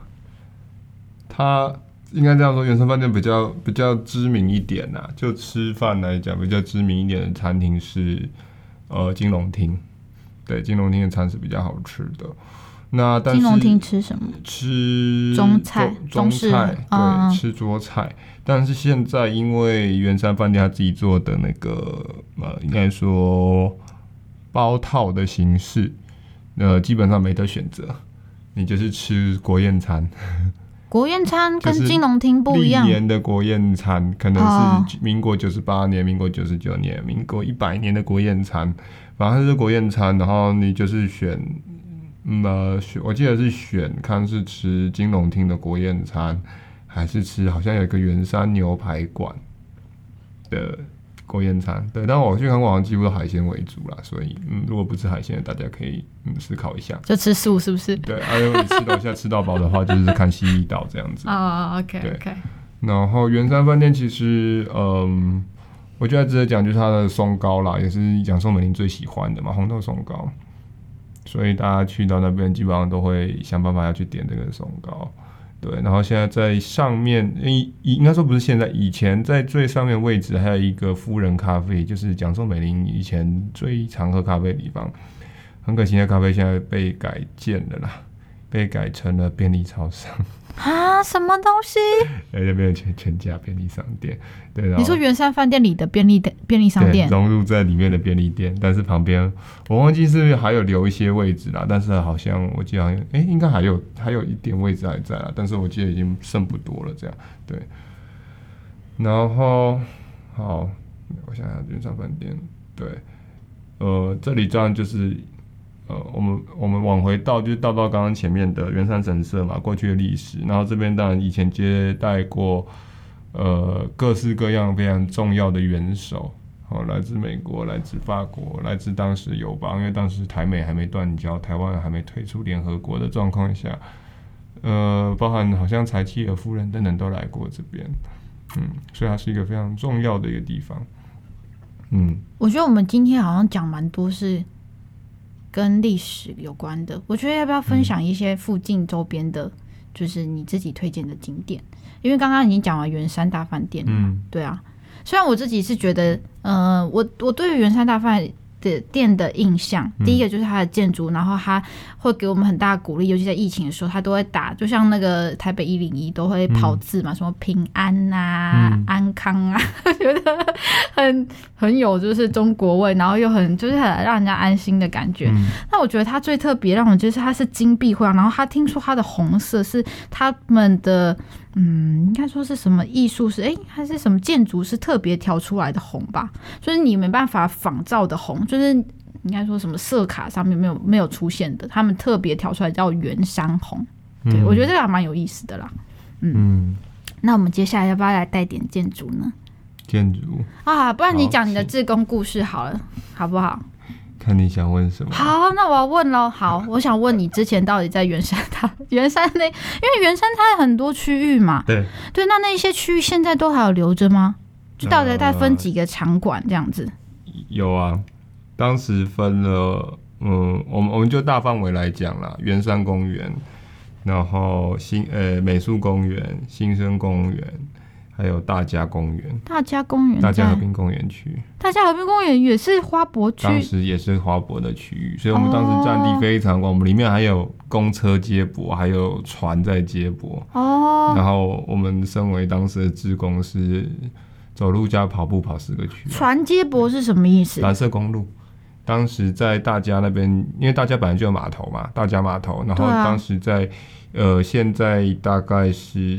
他应该这样说，圆山饭店比较比较知名一点呐、啊。就吃饭来讲，比较知名一点的餐厅是呃金龙厅。对，金龙厅的餐是比较好吃的。那但是金龙厅吃什么？吃中菜、中菜，对，嗯、吃桌菜。但是现在因为圆山饭店他自己做的那个呃，应该说。包套的形式，呃，基本上没得选择，你就是吃国宴餐。国宴餐跟金融厅不一样。历年的国宴餐可能是民国九十八年、民国九十九年、民国一百年的国宴餐，反正是国宴餐，然后你就是选，嗯，呃，选，我记得是选看是吃金融厅的国宴餐，还是吃好像有一个圆山牛排馆的。国宴餐对，但我去韩国好像几乎都海鲜为主啦，所以嗯，如果不吃海鲜，大家可以嗯思考一下，就吃素是不是？对，啊，如果你吃到现在吃到饱的话，就是看西丽岛这样子啊。Oh, OK OK。然后圆山饭店其实嗯，我觉得值得讲就是它的松糕啦，也是杨宋美龄最喜欢的嘛，红豆松糕，所以大家去到那边基本上都会想办法要去点这个松糕。对，然后现在在上面，应应该说不是现在，以前在最上面位置还有一个夫人咖啡，就是蒋宋美龄以前最常喝咖啡的地方。很可惜，那咖啡现在被改建了啦，被改成了便利超商。啊，什么东西？哎，那边全全家便利商店。对，你说圆山饭店里的便利店、便利商店融入在里面的便利店，但是旁边我忘记是不是还有留一些位置啦，但是好像我记得好像，哎，应该还有还有一点位置还在啦，但是我记得已经剩不多了，这样对。然后好，我想想圆山饭店，对，呃，这里这样就是。呃，我们我们往回倒，就是倒到刚刚前面的圆山神社嘛，过去的历史。然后这边当然以前接待过，呃，各式各样非常重要的元首，哦，来自美国，来自法国，来自当时友邦，因为当时台美还没断交，台湾还没退出联合国的状况下，呃，包含好像柴契尔夫人等等都来过这边，嗯，所以它是一个非常重要的一个地方，嗯。我觉得我们今天好像讲蛮多是。跟历史有关的，我觉得要不要分享一些附近周边的，就是你自己推荐的景点？因为刚刚已经讲完圆山大饭店了，嗯，对啊。虽然我自己是觉得，呃，我我对于圆山大饭的店的印象，第一个就是它的建筑，然后它会给我们很大的鼓励，尤其在疫情的时候，它都会打，就像那个台北一零一都会跑字嘛，什么平安啊、嗯、安康啊，觉得很很有就是中国味，然后又很就是很让人家安心的感觉。嗯、那我觉得它最特别让我觉得是它是金碧辉煌，然后它听说它的红色是他们的。嗯，应该说是什么艺术是哎，还是什么建筑是特别调出来的红吧？就是你没办法仿造的红，就是应该说什么色卡上面没有没有出现的，他们特别调出来叫原山红。对、嗯、我觉得这个还蛮有意思的啦。嗯，嗯，那我们接下来要不要来带点建筑呢？建筑啊，不然你讲你的志工故事好了，好不好？看你想问什么？好，那我要问喽。好，我想问你之前到底在圆山它 圆山那，因为圆山它有很多区域嘛。对对，那那些区域现在都还有留着吗？就到底在分几个场馆这样子？呃，有啊，当时分了，嗯，我们我们就大范围来讲啦，圆山公园，然后新呃美术公园、新生公园，还有大家公园，大家公园，大家和平公园区，大家和平公园也是花博区，当时也是花博的区域，所以我们当时占地非常广，我们里面还有公车接驳，还有船在接驳哦。然后我们身为当时的职工，是走路加跑步跑四个区。船接驳是什么意思？蓝色公路，当时在大家那边，因为大家本来就有码头嘛，大家码头，然后当时在。呃，现在大概是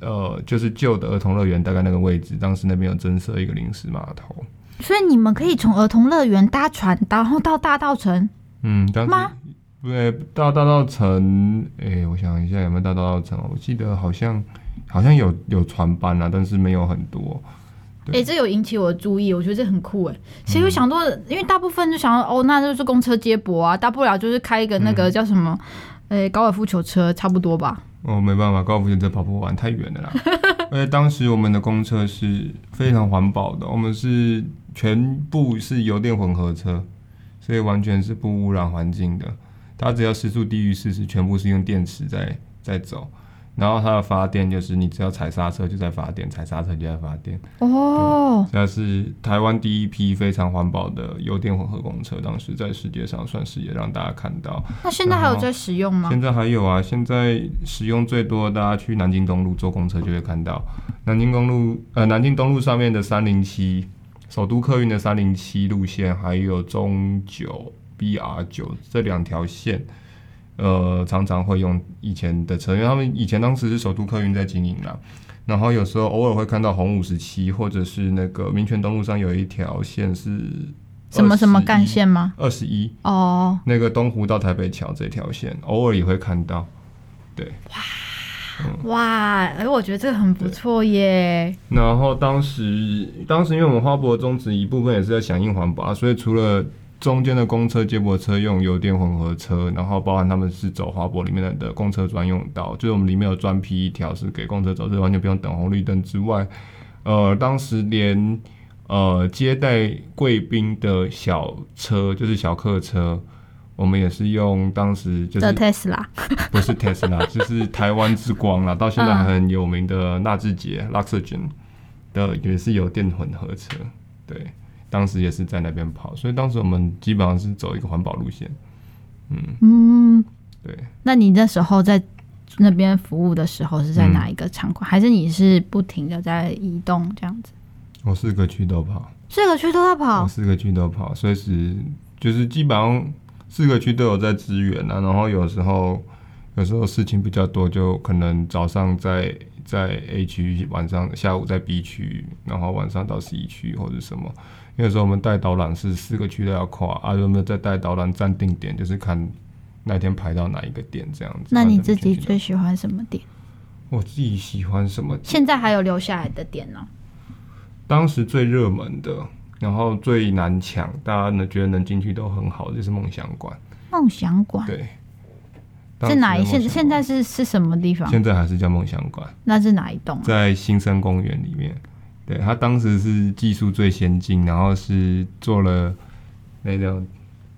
呃，就是旧的儿童乐园大概那个位置，当时那边有增设一个临时码头，所以你们可以从儿童乐园搭船，然后到大道城。嗯，当时吗？对，到大道城，哎、欸，我想一下有没有到大道城？我记得好像好像有有船班啊，但是没有很多。哎、欸，这有引起我的注意，我觉得这很酷哎。谁会想到？嗯、因为大部分就想到哦，那就是公车接驳啊，大不了就是开一个那个叫什么？嗯诶、高尔夫球车差不多吧？哦，没办法，高尔夫球车跑不完，太远了啦。而且当时我们的公车是非常环保的，我们是全部是油电混合车，所以完全是不污染环境的。它只要时速低于四十，全部是用电池在在走。然后它的发电就是你只要踩刹车就在发电，踩刹车就在发电。哦，这是台湾第一批非常环保的油电混合公车，当时在世界上算是也让大家看到。那现在还有在使用吗？现在还有啊，现在使用最多，大家去南京东路坐公车就会看到南京公路呃南京东路上面的三零七首都客运的三零七路线，还有中九 BR 九这两条线。呃，常常会用以前的车，因为他们以前当时是首都客运在经营啦。然后有时候偶尔会看到红五十七，或者是那个民权东路上有一条线是什么什么干线吗？二十一哦，那个东湖到台北桥这条线，偶尔也会看到。对，哇、嗯、哇，哎，我觉得这个很不错耶。然后当时，当时因为我们花博宗旨一部分也是在响应环保，所以除了中间的公车接驳车用油电混合车，然后包含他们是走花博里面的的公车专用道，就是我们里面有专批一条是给公车走，是完全不用等红绿灯之外，呃，当时连呃接待贵宾的小车，就是小客车，我们也是用当时就是特斯拉，不是特斯拉，就是台湾之光啦，到现在还很有名的纳智捷 Luxgen 的也是油电混合车，对。当时也是在那边跑，所以当时我们基本上是走一个环保路线。嗯嗯，对。那你那时候在那边服务的时候是在哪一个场馆？嗯、还是你是不停的在移动这样子？我四个区都跑，四个区都要跑，我四个区都跑，所以是就是基本上四个区都有在支援啊。然后有时候有时候事情比较多，就可能早上在在 A 区，晚上下午在 B 区，然后晚上到 C 区或者什么。有时候我们带导览是四个区都要跨，啊，有没有再带导览站定点，就是看那天排到哪一个点这样子。那你自己最喜欢什么点？我自己喜欢什么点？现在还有留下来的点呢？当时最热门的，然后最难抢，大家呢觉得能进去都很好，就是梦想馆。梦想馆？对。在哪一？现现在是是什么地方？现在还是叫梦想馆。那是哪一栋？在新生公园里面。对，他当时是技术最先进，然后是做了那种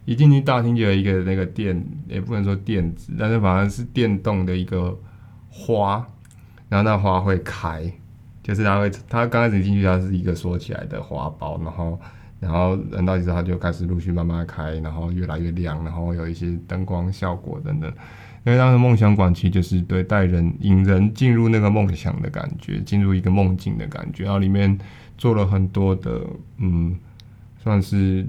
一进去大厅就有一个那个电，也不能说电子，但是反正是电动的一个花，然后那花会开，就是它会，它刚开始进去它是一个缩起来的花苞，然后然后人到之后它就开始陆续慢慢开，然后越来越亮，然后有一些灯光效果等等。因为当时梦想馆其实就是对带人引人进入那个梦想的感觉，进入一个梦境的感觉，然后里面做了很多的嗯，算是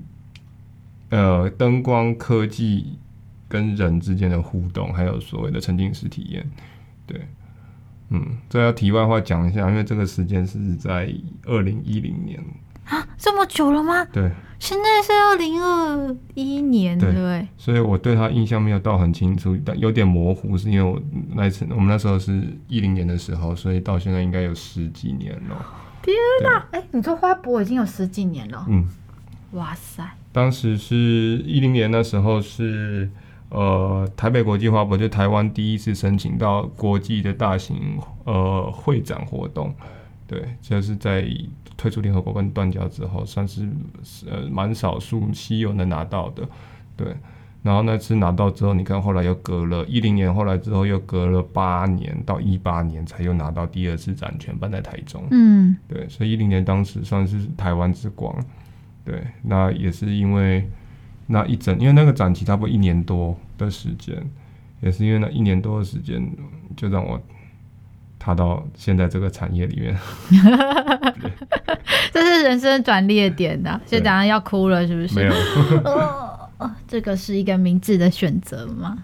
呃灯光科技跟人之间的互动，还有所谓的沉浸式体验。对，嗯，这要题外话讲一下，因为这个时间是在二零一零年。啊，这么久了吗？对，现在是二零二一年，对，对，所以我对他印象没有到很清楚，但有点模糊，是因为我那次我们那时候是一零年的时候，所以到现在应该有十几年了。天哪，哎、欸，你做花博已经有十几年了。嗯，哇塞，当时是一零年那时候是呃台北国际花博，就台湾第一次申请到国际的大型呃会展活动，对，就是在。退出联合国跟断交之后，算是呃蛮少数稀有能拿到的，对。然后那次拿到之后，你看后来又隔了一零年，后来之后又隔了八年到一八年才又拿到第二次展权，办在台中。嗯，对，所以一零年当时算是台湾之光。对，那也是因为那一整，因为那个展期差不多一年多的时间，也是因为那一年多的时间，就让我踏到现在这个产业里面。这是人生转捩点的，就等下要哭了，是不是？没有。哦，这个是一个明智的选择吗？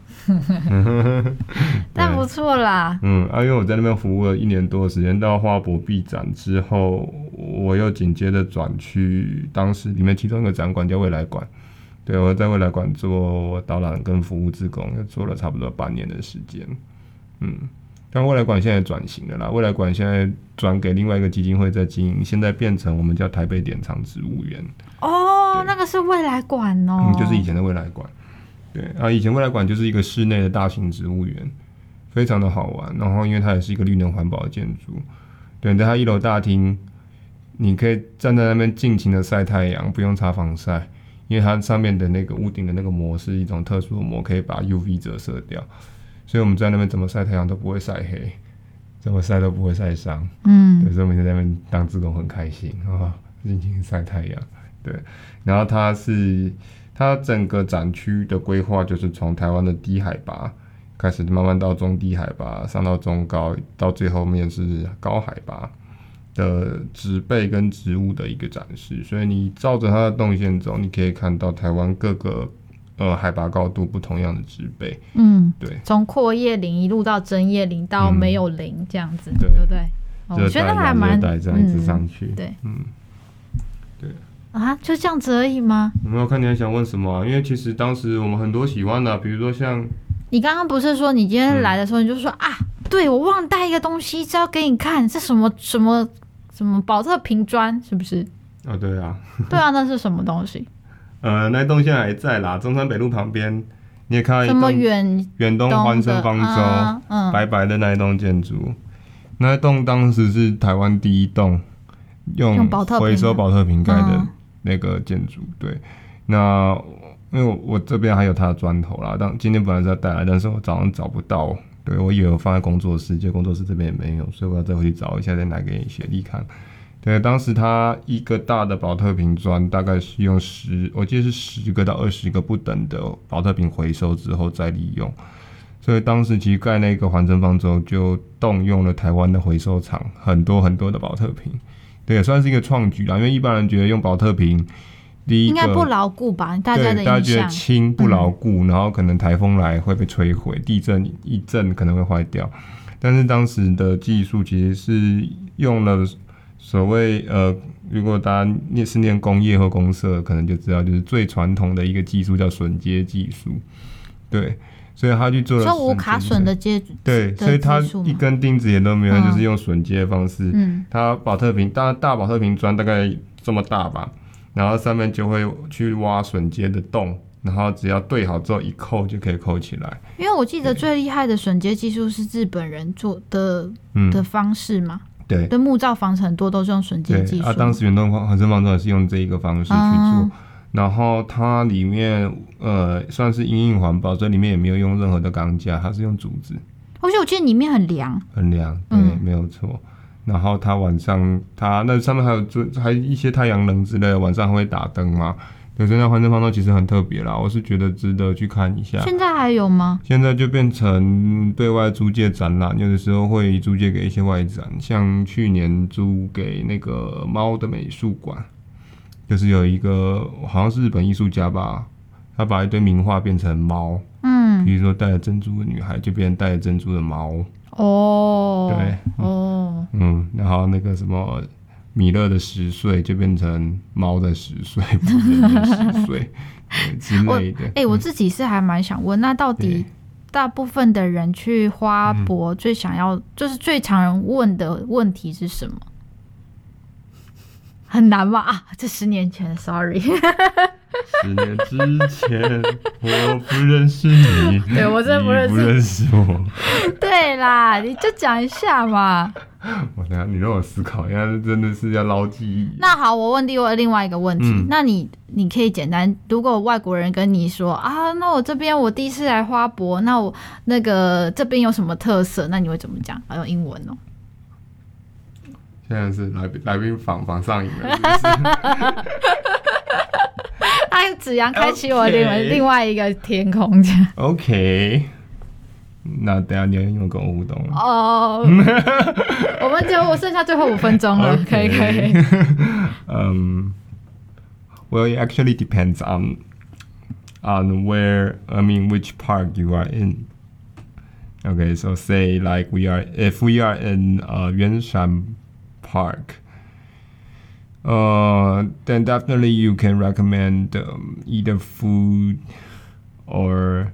但不错啦。嗯啊，因为我在那边服务了一年多的时间，到花博闭展之后，我又紧接着转去当时里面其中一个展馆叫未来馆。对，我在未来馆做导览跟服务志工，又做了差不多半年的时间。嗯。但未来馆现在转型了啦，未来馆现在转给另外一个基金会在经营，现在变成我们叫台北典藏植物园。哦，那个是未来馆哦，嗯，就是以前的未来馆。对啊，以前未来馆就是一个室内的大型植物园，非常的好玩。然后因为它也是一个绿能环保的建筑，对，在它一楼大厅，你可以站在那边尽情的晒太阳，不用擦防晒，因为它上面的那个屋顶的那个膜是一种特殊的膜，可以把 UV 折射掉。所以我们在那边怎么晒太阳都不会晒黑，怎么晒都不会晒伤。嗯，对，所以我们在那边当志工很开心啊，尽情晒太阳。对，然后它是它整个展区的规划就是从台湾的低海拔开始，慢慢到中低海拔，上到中高，到最后面是高海拔的植被跟植物的一个展示。所以你照着它的动线走，你可以看到台湾各个。呃，海拔高度不同样的植被，嗯，对，从阔叶林一路到针叶林到没有林这样子，嗯、对不对？哦、我觉得还蛮带这样子上去，嗯、对，嗯，对啊，就这样子而已吗？有没有看你还想问什么、啊？因为其实当时我们很多喜欢的、啊，比如说像你刚刚不是说你今天来的时候，你就说、嗯、啊，对我忘了带一个东西，是要给你看，是什么什么什么宝特瓶砖，是不是？啊、哦，对啊，对啊，那是什么东西？呃，那栋现在还在啦，中山北路旁边，你也看到一栋远远东欢声方舟，啊嗯、白白的那一栋建筑，那一栋当时是台湾第一栋用回收宝特瓶盖的那个建筑。对，那因为我，我这边还有它的砖头啦，当今天本来是要带来，但是我早上找不到，对，我以为我放在工作室，结果工作室这边也没有，所以我要再回去找一下，再拿给雪莉看。对，当时它一个大的保特瓶砖大概是用十，我记得是十个到二十个不等的保特瓶回收之后再利用，所以当时其实盖那个环城方舟就动用了台湾的回收厂，很多很多的保特瓶，对，也算是一个创举啦。因为一般人觉得用保特瓶，第一个应该不牢固吧？大家的大家觉得轻不牢固，嗯、然后可能台风来会被摧毁，地震一震可能会坏掉。但是当时的技术其实是用了。所谓呃，如果大家念是念工业或公社，可能就知道，就是最传统的一个技术叫榫接技术，对，所以他去做了说无卡榫的接，对，所以他一根钉子也都没有，嗯、就是用榫接的方式，嗯，他保特瓶大大保特瓶砖大概这么大吧，然后上面就会去挖榫接的洞，然后只要对好之后一扣就可以扣起来。因为我记得最厉害的榫接技术是日本人做的的方式嘛。对，对木造房子很多都是用榫接技术。啊，当时远东环城方舟也是用这一个方式去做，嗯、然后它里面呃算是因应环保，这里面也没有用任何的钢架，它是用竹子。而且我记得里面很凉，很凉，对，嗯、没有错。然后它晚上它那上面还有做还有一些太阳能之类的，晚上还会打灯嘛。对，所以那环城方舟其实很特别啦，我是觉得值得去看一下。现在还有吗？现在就变成对外租借展览，有的时候会租借给一些外展，像去年租给那个猫的美术馆，就是有一个好像是日本艺术家吧，他把一堆名画变成猫，嗯，比如说戴着珍珠的女孩就变成戴着珍珠的猫，哦，对，哦，嗯，然后那个什么。米勒的十岁就变成猫的十岁，不是人的十岁 之类的。哎、欸，我自己是还蛮想问，那到底大部分的人去花博最想要，嗯、就是最常人问的问题是什么？很难吗？啊，这十年前，sorry。十年之前，我不认识你，对我真的不认识，不认识我。对啦，你就讲一下嘛。我等下，你让我思考一下，真的是要捞记忆。那好，我问另外另外一个问题，嗯、那你你可以简单，如果外国人跟你说啊，那我这边我第一次来花博，那我那个这边有什么特色？那你会怎么讲？还用英文哦。现在是来宾来宾访访上瘾了。他子阳开启我另外 Okay. 另外一个天空。OK，那等下你要用跟我互动哦。Oh, 我们就我剩下最后五分钟了，可以可以。嗯、um,，Well, it actually depends on on where I mean which park you are in. Okay, so say like we are if we are in uh 圆山 Park. Uh, then definitely you can recommend um, either food or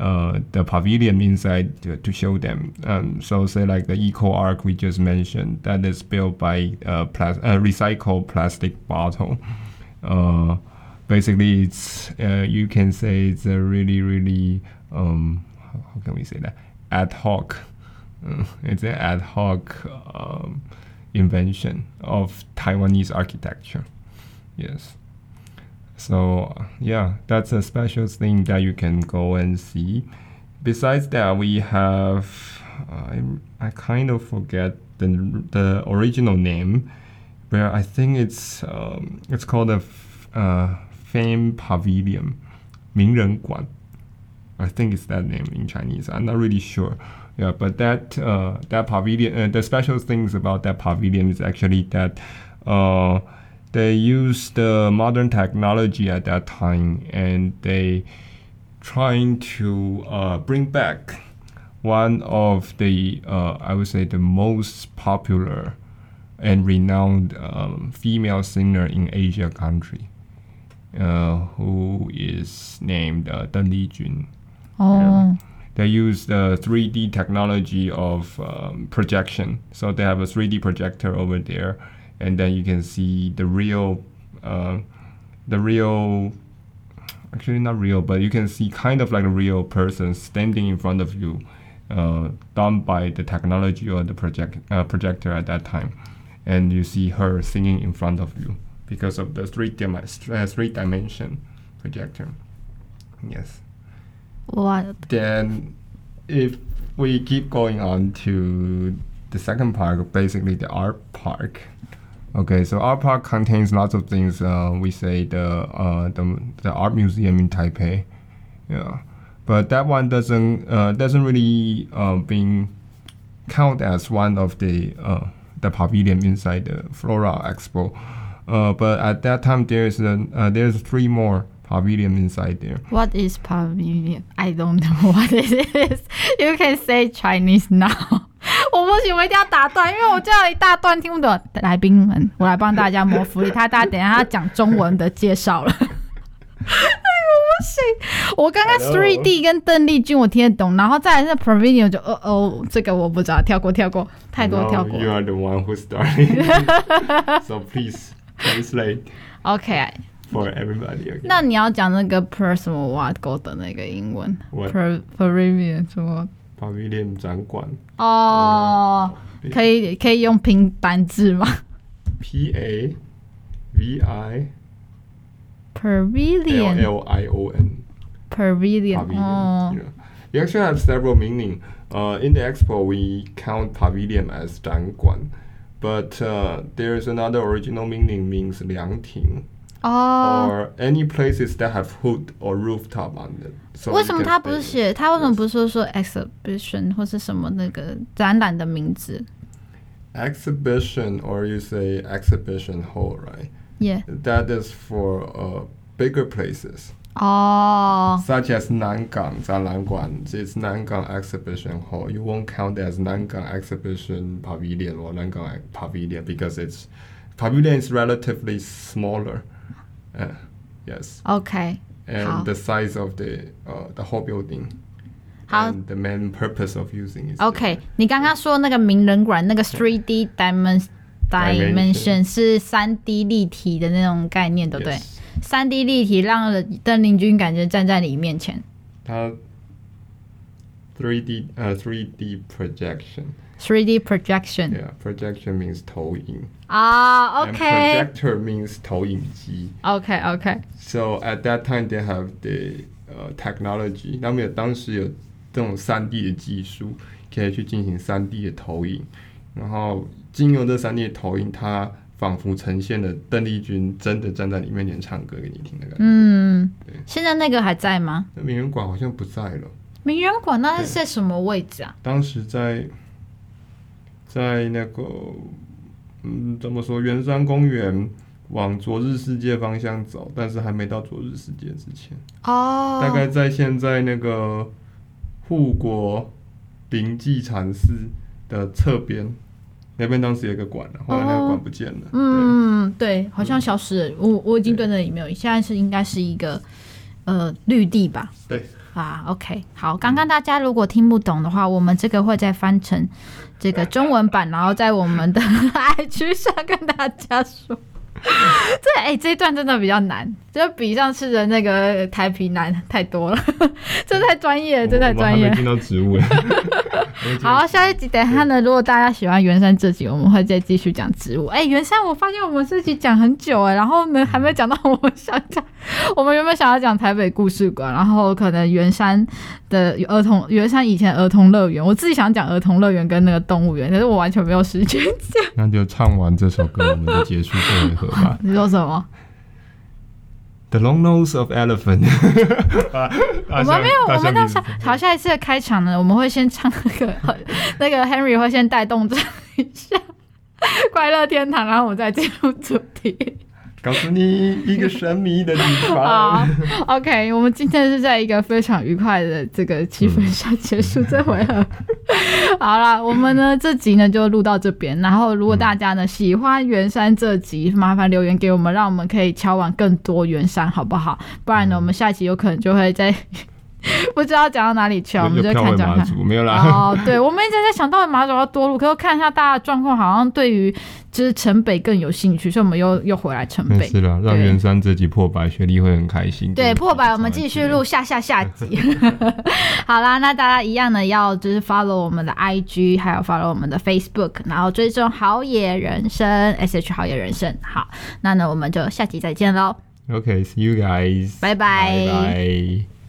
uh, the pavilion inside to, to show them. Um, so say like the Eco Arc we just mentioned that is built by a plas- uh, recycled plastic bottle. Uh, basically, it's uh, you can say it's a really really um, how can we say that ad hoc. Uh, it's an ad hoc. Um, invention of Taiwanese architecture. Yes. So yeah, that's a special thing that you can go and see. Besides that, we have I I kind of forget the the original name, but I think it's um, it's called a uh, Fame Pavilion, 名人馆. I think it's that name in Chinese. I'm not really sure. Yeah, but that uh, that pavilion, uh, the special things about that pavilion is actually that uh, they use the modern technology at that time, and they trying to uh, bring back one of the uh, I would say the most popular and renowned um, female singer in Asia country, uh, who is named uh, Deng Lijun. Oh. Yeah they use the 3D technology of um, projection. So they have a 3D projector over there, and then you can see the real, uh, the real, actually not real, but you can see kind of like a real person standing in front of you, uh, done by the technology or the project uh, projector at that time, and you see her singing in front of you because of the three, dim- uh, three dimension projector. Yes. What? Then, if we keep going on to the second park, basically the art park. Okay, so art park contains lots of things. Uh, we say the uh, the the art museum in Taipei, yeah, but that one doesn't uh, doesn't really uh, being count as one of the uh, the pavilion inside the Flora Expo. Uh, but at that time, there's a, uh, there's three more pavilion inside there. What is pavilion? I don't know what it is. You can say Chinese now. 我不行，我一定要打断，因为我这样一大段听不懂。来宾们，我来帮大家谋福利。他大家等一下他讲中文的介绍了。哎呦，不行！我刚刚 three D 跟邓丽君我听得懂，然后再来是 pavilion 就哦哦，这个我不知道，跳过跳过，太多跳过。You are the one who started, so please translate. Okay. For everybody. Okay. 那你要讲那个 per 什么 what go 的那个英文 What? per pavilion 什么 pavilion 展馆哦，可以可以用拼单字吗？P A V I pavilion L I O N pavilion. pavilion. Oh. Yeah. You actually have several meaning. Uh, in the expo, we count pavilion as 展馆 but uh, there's another original meaning means 凉亭。 哦、oh,，or any places that have hood or rooftop on it. So 为什么他不是写？他为什么不是说 exhibition 或是什么那个展览的名字？Exhibition or you say exhibition hall, right? Yeah. That is for uh, bigger places. 哦、oh.。Such as 南港展览馆，it's 南港 exhibition hall. You won't count as 南港 exhibition pavilion or 南港 pavilion because it's pavilion is relatively smaller. Uh, yes. Okay. And 好 the size of the uh, the whole building. 好 And the main purpose of using is. OK，你刚刚说那个名人馆那个 3D dimension Dimension 是三 D 立体的那种概念，对不对？三 D 立体让邓丽君感觉站在你面前。它 three D 呃 three D projection。Three D projection。Yeah, projection means 投影。 啊，OK。Projector means 投影机。OK OK。So at that time they have the 呃 technology，那么有当时有这种三 D 的技术，可以去进行三 D 的投影，然后。经由这三 D 的投影，它仿佛呈现了邓丽君真的站在你面前唱歌给你听的感觉。嗯，对。现在那个还在吗？名人馆好像不在了。名人馆那是在什么位置啊？当时在在那个嗯，怎么说？圆山公园往昨日世界方向走，但是还没到昨日世界之前。哦。大概在现在那个护国灵济禅寺的侧边。那边当时有一个馆了，后来那个馆不见了。哦、嗯，对，好像消失了。我我已经对那里没有，现在是应该是一个呃绿地吧。对啊，OK，好。刚刚大家如果听不懂的话，我们这个会再翻成这个中文版，然后在我们的 IG 上跟大家说。这哎、欸，这一段真的比较难，就比上次的那个台啤难太多了。这太专业，这太专业。听到植物了。好，下一集等一下呢，如果大家喜欢圆山这集，我们会再继续讲植物。哎、欸，圆山，我发现我们这集讲很久哎，然后呢还没讲到我们想讲，我们原本想要讲台北故事馆，然后可能圆山的儿童，圆山以前儿童乐园，我自己想讲儿童乐园跟那个动物园，但是我完全没有时间讲。那就唱完这首歌，我们就结束这回合。你说什么？The long nose of elephant 我们没有，我们到下好下一次的开场呢，我们会先唱那个 那个 Henry 会先带动唱一下快乐天堂，然后我们再进入主题。告诉你一个神秘的地方。好，OK，我们今天是在一个非常愉快的这个气氛下结束这回合。好了，我们呢这集呢就录到这边。然后，如果大家呢喜欢圆山这集，麻烦留言给我们，让我们可以敲完更多圆山，好不好？不然呢，我们下一集有可能就会在。不知道讲到哪里去，我们就看讲看。没有啦。哦，对，我们一直在想到底马祖要多录，可是看一下大家的状况，好像对于就是城北更有兴趣，所以我们又又回来城北。是的，让袁山这集破百，雪莉会很开心。对，破百，我们继续录下下下集。好啦，那大家一样的要就是 follow 我们的 IG，还有 follow 我们的 Facebook，然后追踪好野人生 SH 好野人生。好，那呢我们就下集再见喽。OK，see you guys，拜拜。